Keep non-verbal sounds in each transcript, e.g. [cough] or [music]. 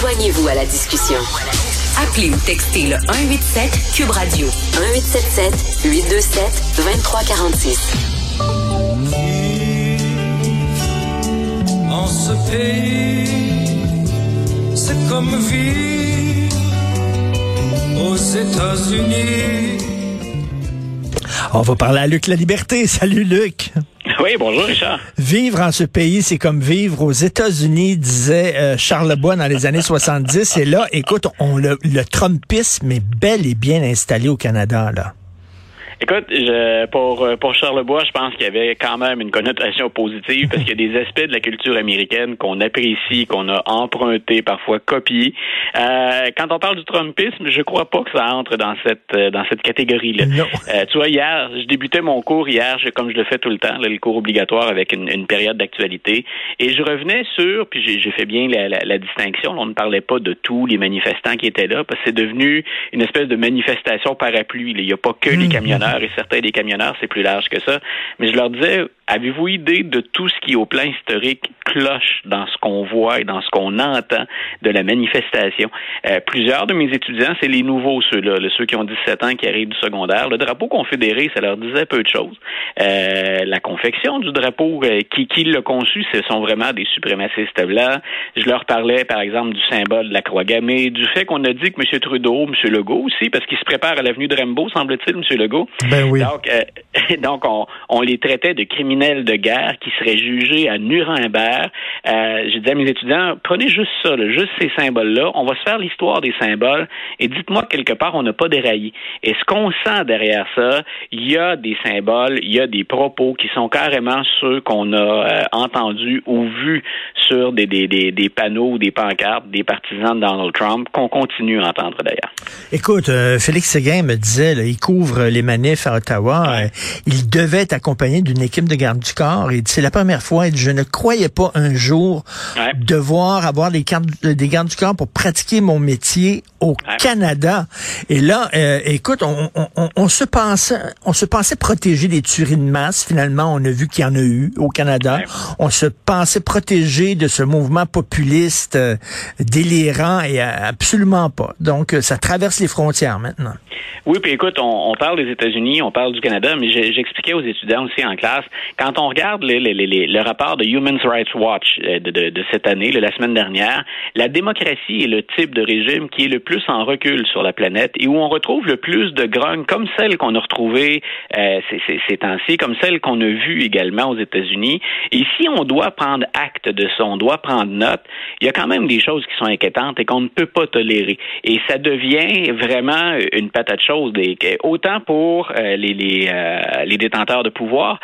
Joignez-vous à la discussion. Appelez ou textez le 187 Cube Radio 1877 827 2346. En ce pays, c'est comme vivre aux États-Unis. On va parler à Luc La Liberté. Salut Luc. [laughs] Oui, bonjour Richard. Vivre en ce pays, c'est comme vivre aux États-Unis, disait euh, Charles Lebois dans les années 70. Et là, écoute, on le, le Trumpisme est bel et bien installé au Canada, là. Écoute, je, pour, pour Charlebois, je pense qu'il y avait quand même une connotation positive parce qu'il y a des aspects de la culture américaine qu'on apprécie, qu'on a emprunté, parfois copié. Euh, quand on parle du Trumpisme, je crois pas que ça entre dans cette dans cette catégorie-là. Euh, tu vois, hier, je débutais mon cours hier, comme je le fais tout le temps, là, le cours obligatoire avec une, une période d'actualité, et je revenais sur, puis j'ai fait bien la, la, la distinction, on ne parlait pas de tous les manifestants qui étaient là, parce que c'est devenu une espèce de manifestation parapluie. Il n'y a pas que les camionneurs et certains des camionneurs, c'est plus large que ça. Mais je leur disais, avez-vous idée de tout ce qui, au plan historique, cloche dans ce qu'on voit et dans ce qu'on entend de la manifestation? Euh, plusieurs de mes étudiants, c'est les nouveaux, ceux-là, ceux qui ont 17 ans, qui arrivent du secondaire. Le drapeau confédéré, ça leur disait peu de choses. Euh, la confection du drapeau, euh, qui, qui l'a conçu, ce sont vraiment des suprémacistes blancs. Je leur parlais, par exemple, du symbole de la croix gammée, du fait qu'on a dit que M. Trudeau, M. Legault aussi, parce qu'il se prépare à l'avenue de semble-t-il, M. Legault, ben oui. Donc, euh, [laughs] donc on, on, les traitait de criminels de guerre qui seraient jugés à Nuremberg. Euh, je disais à mes étudiants, prenez juste ça, là, juste ces symboles-là. On va se faire l'histoire des symboles et dites-moi quelque part, on n'a pas déraillé. Et ce qu'on sent derrière ça, il y a des symboles, il y a des propos qui sont carrément ceux qu'on a euh, entendus ou vus sur des, des, des, des, panneaux ou des pancartes des partisans de Donald Trump qu'on continue à entendre d'ailleurs. Écoute, euh, Félix Séguin me disait, là, il couvre les manifs à Ottawa. Ouais. Euh, il devait être accompagné d'une équipe de garde du corps. Et c'est la première fois. Et je ne croyais pas un jour Ouais. devoir avoir des, cartes, des gardes du corps pour pratiquer mon métier au Ouais. Canada. Et là, euh, écoute, on, on, on, on se pensait, on se pensait protéger des tueries de masse. Finalement, on a vu qu'il y en a eu au Canada. Ouais. On se pensait protéger de ce mouvement populiste euh, délirant et euh, absolument pas. Donc, euh, ça traverse les frontières maintenant. Oui, puis écoute, on, on parle des États-Unis, on parle du Canada, mais j'expliquais aux étudiants aussi en classe, quand on regarde le, rapport de Human Rights Watch euh, de, cette année, de la semaine dernière, la démocratie est le type de régime qui est le plus en recul sur la planète et où on retrouve le plus de grogne, comme celle qu'on a retrouvée euh, ces, temps-ci, comme celle qu'on a vue également aux États-Unis. Et si on doit prendre acte de ça, on doit prendre note, il y a quand même des choses qui sont inquiétantes et qu'on ne peut pas tolérer. Et ça devient vraiment une patate chaude, autant pour euh, les, détenteurs de pouvoir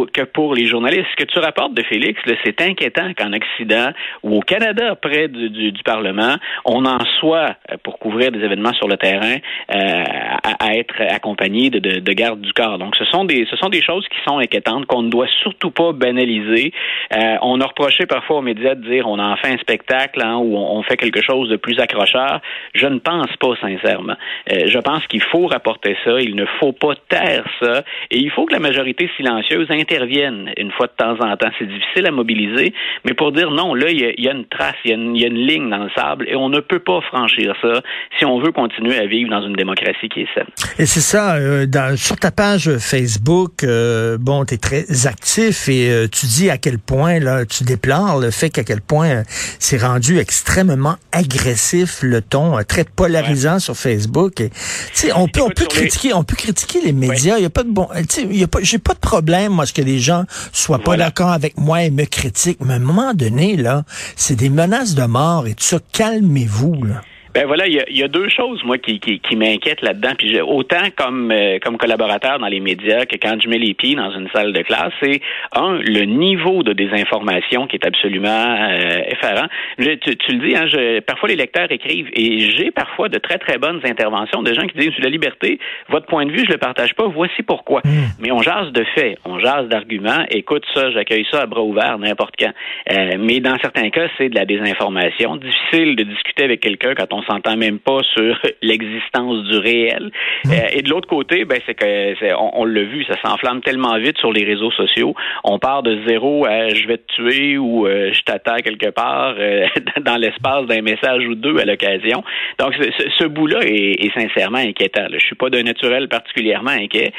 au- que pour les journalistes. Ce que tu rapportes de Félix, c'est inquiétant qu'en Occident ou au Canada, près du, du, du Parlement, on en soit, euh, pour couvrir des événements sur le terrain, euh, à, être accompagné de, de, de garde du corps. Donc, ce sont des, ce sont des choses qui sont inquiétantes qu'on ne doit surtout pas banaliser. Euh, on a reproché parfois aux médias de dire on en fait un spectacle hein, ou on, on fait quelque chose de plus accrocheur. Je ne pense pas sincèrement. Euh, je pense qu'il faut rapporter ça. Il ne faut pas taire ça. Et il faut que la majorité silencieuse une fois de temps en temps. C'est difficile à mobiliser, mais pour dire non, là, il y a, il y a une trace, il y a une, il y a une ligne dans le sable et on ne peut pas franchir ça si on veut continuer à vivre dans une démocratie qui est saine. Et c'est ça, euh, dans, sur ta page Facebook, euh, bon, tu es très actif et euh, tu dis à quel point, là, tu déplores le fait qu'à quel point c'est rendu extrêmement agressif le ton, très polarisant sur Facebook. Et, tu sais, on peut, on peut sur les- critiquer, on peut critiquer les médias. Il y a pas de bon, tu sais, il y a pas, j'ai pas de problème, moi, ce que les gens soient pas Voilà. d'accord avec moi et me critiquent. Mais à un moment donné, là, c'est des menaces de mort et tout ça. Calmez-vous, là. Ben voilà, il y a, y a deux choses moi qui, qui, qui m'inquiètent là-dedans. Puis j'ai- autant comme euh, comme collaborateur dans les médias que quand je mets les pieds dans une salle de classe, c'est un le niveau de désinformation qui est absolument euh, effarant. Je- tu, tu le dis, hein, je, parfois les lecteurs écrivent et j'ai parfois de très très bonnes interventions de gens qui disent la liberté, votre point de vue je le partage pas, voici pourquoi. Mais on jase de faits, on jase d'arguments. Écoute ça, j'accueille ça à bras ouverts n'importe quand. Euh, mais dans certains cas, c'est de la désinformation. Difficile de discuter avec quelqu'un quand on on s'entend même pas [laughs] sur l'existence du réel. Mmh. Euh, et de l'autre côté, ben c'est que on, l'a vu, ça s'enflamme tellement vite sur les réseaux sociaux. On part de zéro à je vais te tuer ou euh, je t'attends quelque part [laughs] dans l'espace d'un message ou deux à l'occasion. Donc ce, ce bout-là est, sincèrement inquiétant. Je suis pas d'un naturel particulièrement inquiet,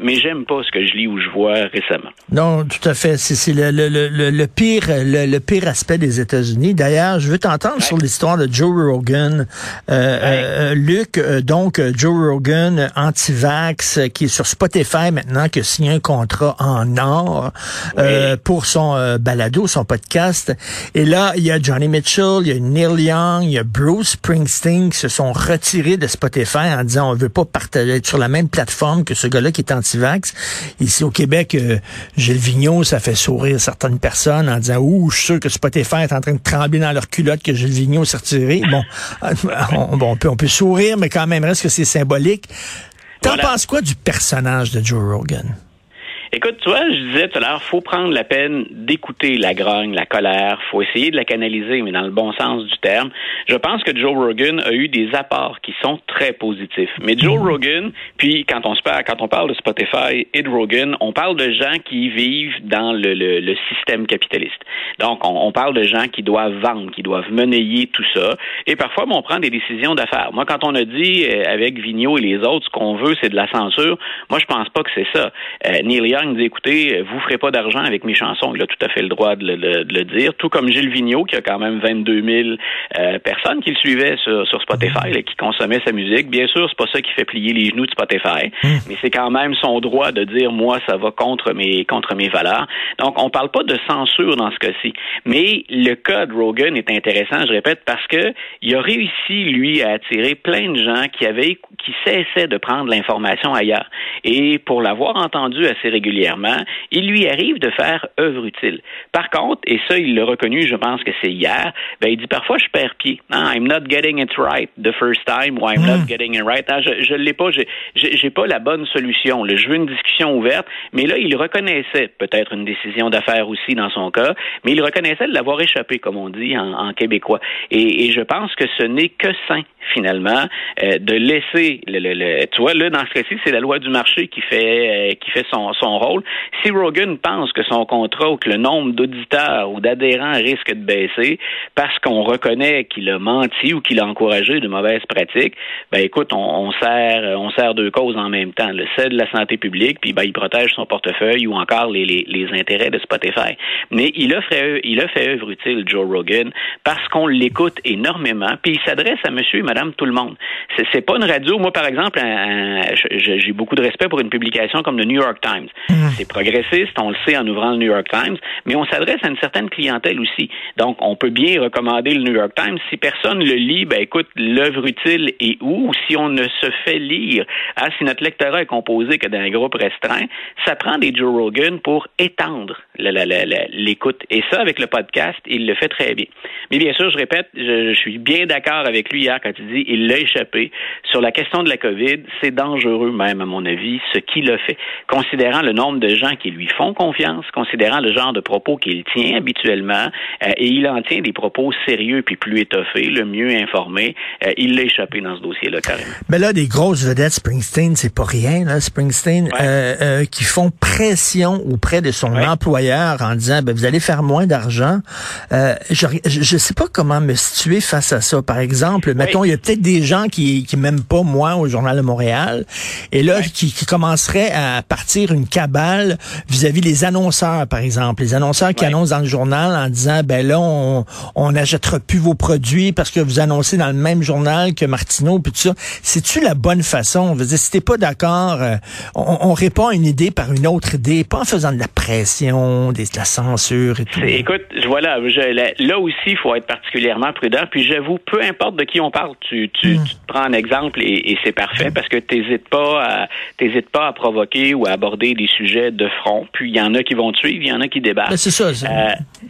mais j'aime pas ce que je lis ou je vois récemment. Non, tout à fait. C'est le, le, le, pire le, pire aspect des États-Unis. D'ailleurs, je veux t'entendre sur l'histoire de Joe Rogan. Euh, euh, Luc, euh, donc Joe Rogan, anti-vax, qui est sur Spotify maintenant, qui a signé un contrat en or pour son balado, son podcast. Et là, il y a Johnny Mitchell, il y a Neil Young, il y a Bruce Springsteen qui se sont retirés de Spotify en disant on veut pas partager être sur la même plateforme que ce gars-là qui est anti-vax. Ici au Québec, Gilles Vigneault, ça fait sourire certaines personnes en disant ouh, je suis sûr que Spotify est en train de trembler dans leur culotte que Gilles Vigneault s'est retiré. Bon, [laughs] on, on, peut, on peut sourire, mais quand même, reste que c'est symbolique. T'en penses quoi du personnage de Joe Rogan? Écoute, tu vois, je disais tout à l'heure, faut prendre la peine d'écouter la grogne, la colère, faut essayer de la canaliser, mais dans le bon sens du terme. Je pense que Joe Rogan a eu des apports qui sont très positifs. Mais Joe mhm. Rogan, puis quand on se parle, quand on parle de Spotify et de Rogan, on parle de gens qui vivent dans le, le, système capitaliste. Donc, on, on, parle de gens qui doivent vendre, qui doivent monnayer tout ça. Et parfois, on prend des décisions d'affaires. Moi, quand on a dit euh, avec Vigneault et les autres, ce qu'on veut, c'est de la censure, moi, je pense pas que c'est ça. Euh, Neil Dit, écoutez, vous ferez pas d'argent avec mes chansons. Il a tout à fait le droit de le, dire. Tout comme Gilles Vigneault, qui a quand même 22 000 euh, personnes qui le suivaient sur, Spotify, et qui consommaient sa musique. Bien sûr, c'est pas ça qui fait plier les genoux de Spotify, hmm. mais c'est quand même son droit de dire, moi, ça va contre mes, contre mes valeurs. Donc, on parle pas de censure dans ce cas-ci. Mais le cas de Rogan est intéressant, je répète, parce que il a réussi, lui, à attirer plein de gens qui avaient, qui cessaient de prendre l'information ailleurs. Et pour l'avoir entendu assez régulièrement, il lui arrive de faire œuvre utile. Par contre, et ça, il l'a reconnu, je pense que c'est hier, ben, il dit parfois, je perds pied. Ah, I'm not getting it right the first time, or I'm not hmm. getting it right. Ah, je ne l'ai pas, j'ai pas la bonne solution. Je veux une discussion ouverte, mais là, il reconnaissait peut-être une décision d'affaires aussi dans son cas, mais il reconnaissait de l'avoir échappé, comme on dit en, québécois. Et, et je pense que ce n'est que sain finalement, euh, de laisser le, le, tu vois là dans ce cas-ci, c'est la loi du marché qui fait euh, qui fait son, son rôle. Si Rogan pense que son contrat ou que le nombre d'auditeurs ou d'adhérents risque de baisser parce qu'on reconnaît qu'il a menti ou qu'il a encouragé de mauvaises pratiques, ben écoute, on, on sert on sert deux causes en même temps, le celle de la santé publique puis ben il protège son portefeuille ou encore les, les, les intérêts de Spotify. Mais il a fait il a fait œuvre utile Joe Rogan parce qu'on l'écoute énormément puis il s'adresse à monsieur et madame tout le monde. C'est pas une radio. Moi, par exemple, j'ai beaucoup de respect pour une publication comme le New York Times. Mmh. C'est progressiste, on le sait en ouvrant le New York Times, mais on s'adresse à une certaine clientèle aussi. Donc, on peut bien recommander le New York Times. Si personne le lit, ben écoute, l'œuvre utile est où? Si on ne se fait lire, ah, si notre lectorat est composé que d'un groupe restreint, ça prend des Joe Rogan pour étendre l'écoute. Et ça, avec le podcast, il le fait très bien. Mais bien sûr, je répète, je, je suis bien d'accord avec lui hier quand il dit il l'a échappé. Sur la question de la COVID, c'est dangereux même, à mon avis, ce qu'il a fait. Considérant le nombre de gens qui lui font confiance, considérant le genre de propos qu'il tient habituellement, euh, et il en tient des propos sérieux puis plus étoffés, le mieux informé, euh, il l'a échappé dans ce dossier-là, carrément. Mais là, des grosses vedettes, Springsteen, c'est pas rien, là, Springsteen, euh, qui font pression auprès de son employeur en disant, ben, vous allez faire moins d'argent. je, je, sais pas comment me situer face à ça. Par exemple, mettons, il y a peut-être des gens qui qui m'aiment pas moi au journal de Montréal et là qui, qui commenceraient à partir une cabale vis-à-vis des annonceurs par exemple, les annonceurs qui annoncent dans le journal en disant ben là on on n'achètera plus vos produits parce que vous annoncez dans le même journal que Martineau puis tout ça. C'est-tu la bonne façon? Je veux dire si t'es pas d'accord, euh, on, on, répond à une idée par une autre idée, pas en faisant de la pression, de la censure et tout. Écoute, voilà, là aussi il faut être particulièrement prudent puis j'avoue peu importe de qui on parle, tu tu, tu, hmm. te prends un exemple et, c'est parfait parce que t'hésites pas à t'hésites pas à provoquer ou à aborder des sujets de front. Puis il y en a qui vont te suivre, il y en a qui débattent. C'est ça.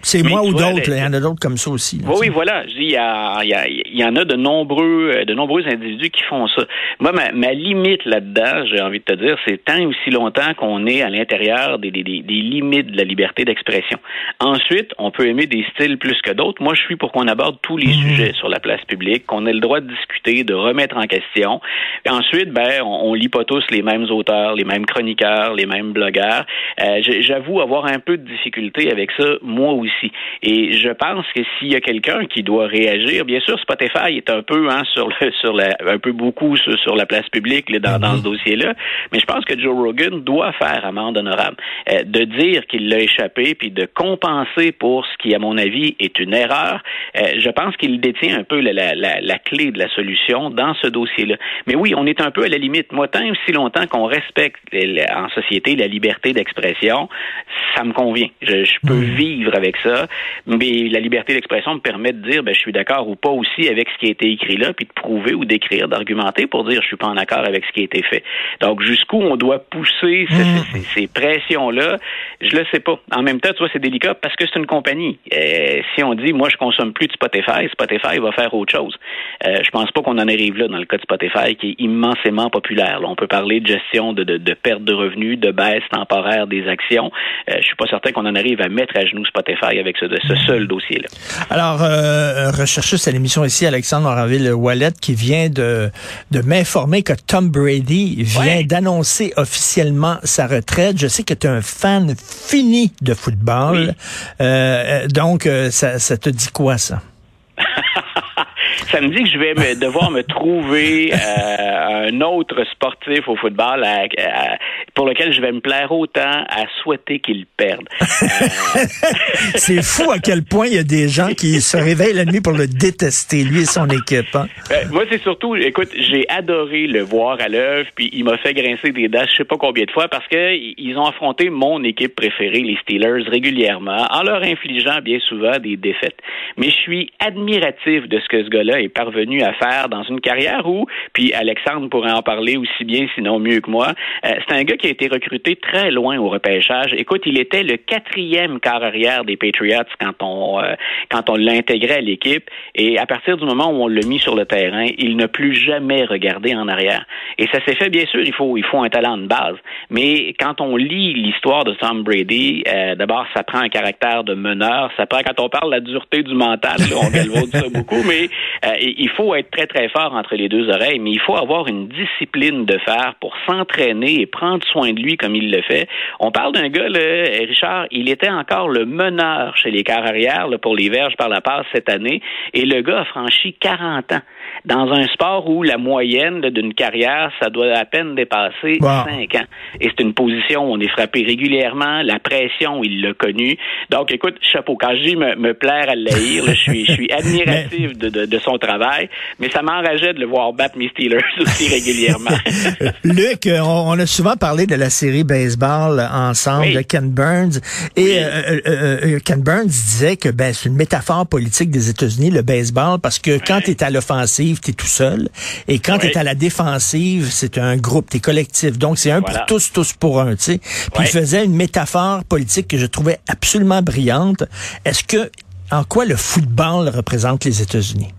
C'est euh, moi ou d'autres. Il y en a d'autres comme ça aussi. oui, oui, voilà. Il y, a, il, y en a de nombreux de nombreux individus qui font ça. Moi, ma, ma limite là-dedans, j'ai envie de te dire, c'est tant aussi longtemps qu'on est à l'intérieur des, des, des, limites de la liberté d'expression. Ensuite, on peut aimer des styles plus que d'autres. Moi, je suis pour qu'on aborde tous les hmm. sujets sur la place publique, qu'on ait le droit de discuter, de remettre en question. Et ensuite, ben, on, on lit pas tous les mêmes auteurs, les mêmes chroniqueurs, les mêmes blogueurs. Euh, J'avoue avoir un peu de difficulté avec ça, moi aussi. Et je pense que s'il y a quelqu'un qui doit réagir, bien sûr, Spotify est un peu hein, sur le sur la un peu beaucoup sur, sur la place publique là, dans, dans ce dossier-là, mais je pense que Joe Rogan doit faire amende honorable, euh, de dire qu'il l'a échappé puis de compenser pour ce qui, à mon avis, est une erreur. Euh, je pense qu'il détient un peu la, la, la, la, clé de la solution dans ce dossier-là. Mais oui, on est un peu à la limite. Moi, tant aussi longtemps qu'on respecte en société la liberté d'expression, ça me convient. Je, je peux mmh. vivre avec ça, mais la liberté d'expression me permet de dire, ben, je suis d'accord ou pas aussi avec ce qui a été écrit là, puis de prouver ou d'écrire, d'argumenter pour dire, je suis pas en accord avec ce qui a été fait. Donc, jusqu'où on doit pousser mmh. ces, ces, ces pressions-là, je le sais pas. En même temps, tu vois, c'est délicat parce que c'est une compagnie. Euh, si on dit, moi, je consomme plus de Spotify, Spotify va faire autre chose. Euh, je pense pas qu'on en arrive là dans le cas de Spotify, qui est immensément populaire. Là, on peut parler de gestion de, de, de, perte de revenus, de baisse temporaire des actions. Euh, je suis pas certain qu'on en arrive à mettre à genoux Spotify avec ce, ce seul dossier-là. Alors, euh, recherchiste à l'émission ici, Alexandre Moraville Wallet, qui vient de, de m'informer que Tom Brady vient ouais. d'annoncer officiellement sa retraite. Je sais que tu es un fan fini de football. Oui. Euh, donc, euh, ça, ça te dit quoi, ça? [laughs] ça me dit que je vais me, devoir me trouver euh, un autre sportif au football à, à, pour lequel je vais me plaire autant à souhaiter qu'il perde. Euh... [laughs] C'est fou à quel point il y a des gens qui se réveillent la nuit pour le détester, lui et son équipe. Hein? Euh, moi, c'est surtout, écoute, j'ai adoré le voir à l'œuvre, puis il m'a fait grincer des dents, je sais pas combien de fois, parce que ils ont affronté mon équipe préférée, les Steelers, régulièrement, en leur infligeant bien souvent des défaites. Mais je suis admiratif de ce que ce gars-là est parvenu à faire dans une carrière où, puis Alexandre pourrait en parler aussi bien, sinon mieux que moi, euh, c'est un gars qui a été recruté très loin au repêchage. Écoute, il était le quatrième quart arrière des Patriots quand on euh, quand on l'intégrait à l'équipe, et à partir du moment où on l'a mis sur le terrain, il n'a plus jamais regardé en arrière. Et ça s'est fait, bien sûr, il faut il faut un talent de base, mais quand on lit l'histoire de Tom Brady, euh, d'abord ça prend un caractère de meneur, ça prend quand on parle de la dureté du mental, on galvaude ça beaucoup, mais euh, il faut être très, très fort entre les deux oreilles, mais il faut avoir une discipline de fer pour s'entraîner et prendre soin de lui comme il le fait. On parle d'un gars, là, Richard, il était encore le meneur chez les arrière là, pour les verges par la passe cette année, et le gars a franchi 40 ans dans un sport où la moyenne d'une carrière, ça doit à peine dépasser wow. 5 ans. Et c'est une position où on est frappé régulièrement, la pression, il l'a connu. Donc, écoute, chapeau, quand je dis me, me plaire à l'haïr, je suis, je suis [laughs] admiratif de, de, de, son travail, mais ça m'enrageait de le voir battre mes Steelers [laughs] aussi régulièrement. [laughs] Luc, on, on, a souvent parlé de la série baseball ensemble oui. de Ken Burns, et oui. euh, euh, euh Ken Burns disait que ben, c'est une métaphore politique des États-Unis, le baseball, parce que quand tu es à l'offensive, tu es tout seul. Et quand oui. tu es à la défensive, c'est un groupe, tu es collectif. Donc, c'est un voilà. pour tous, tous pour un. sais. Puis il faisait une métaphore politique que je trouvais absolument brillante. Est-ce que, en quoi le football représente les États-Unis?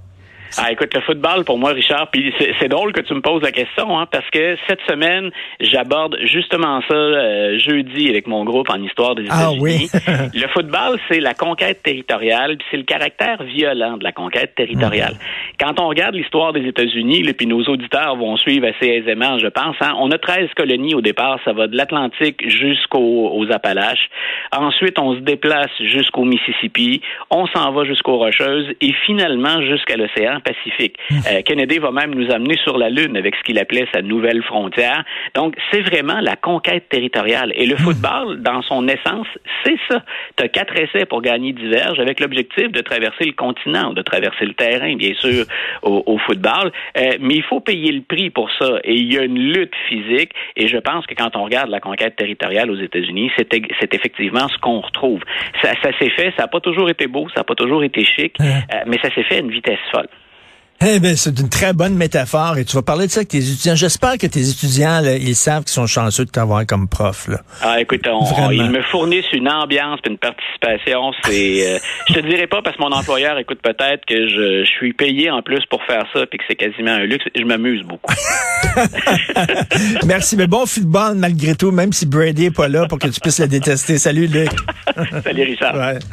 Ah, écoute, le football, pour moi, Richard, puis c'est drôle que tu me poses la question, hein, parce que cette semaine, j'aborde justement ça euh, jeudi avec mon groupe en histoire des ah, États-Unis. Oui. [laughs] le football, c'est la conquête territoriale, puis c'est le caractère violent de la conquête territoriale. Mmh. Quand on regarde l'histoire des États-Unis, puis nos auditeurs vont suivre assez aisément, je pense, hein, on a 13 colonies au départ, ça va de l'Atlantique jusqu'aux Appalaches. Ensuite, on se déplace jusqu'au Mississippi, on s'en va jusqu'aux Rocheuses, et finalement jusqu'à l'océan Pacifique. Euh, Kennedy va même nous amener sur la Lune avec ce qu'il appelait sa nouvelle frontière. Donc, c'est vraiment la conquête territoriale. Et le football, dans son essence, c'est ça. Tu as quatre essais pour gagner diverges avec l'objectif de traverser le continent, de traverser le terrain, bien sûr, au, au football. Euh, mais il faut payer le prix pour ça. Et il y a une lutte physique. Et je pense que quand on regarde la conquête territoriale aux États-Unis, c'est effectivement ce qu'on retrouve. Ça, ça s'est fait, ça n'a pas toujours été beau, ça n'a pas toujours été chic, euh, mais ça s'est fait à une vitesse folle. Eh bien, c'est une très bonne métaphore et tu vas parler de ça avec tes étudiants. J'espère que tes étudiants, là, ils savent qu'ils sont chanceux de t'avoir comme prof. Là. Ah, écoute, on, on, ils me fournissent une ambiance et une participation. C'est, euh, [laughs] je te dirais pas parce que mon employeur écoute peut-être que je, je, suis payé en plus pour faire ça puis que c'est quasiment un luxe. Je m'amuse beaucoup. [laughs] Merci, mais bon football malgré tout, même si Brady est pas là pour que tu puisses le détester. Salut, Luc. [laughs] Salut, Richard. Ouais.